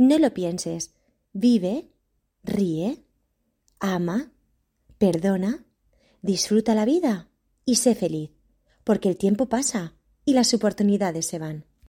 No lo pienses. Vive, ríe, ama, perdona, disfruta la vida y sé feliz, porque el tiempo pasa y las oportunidades se van.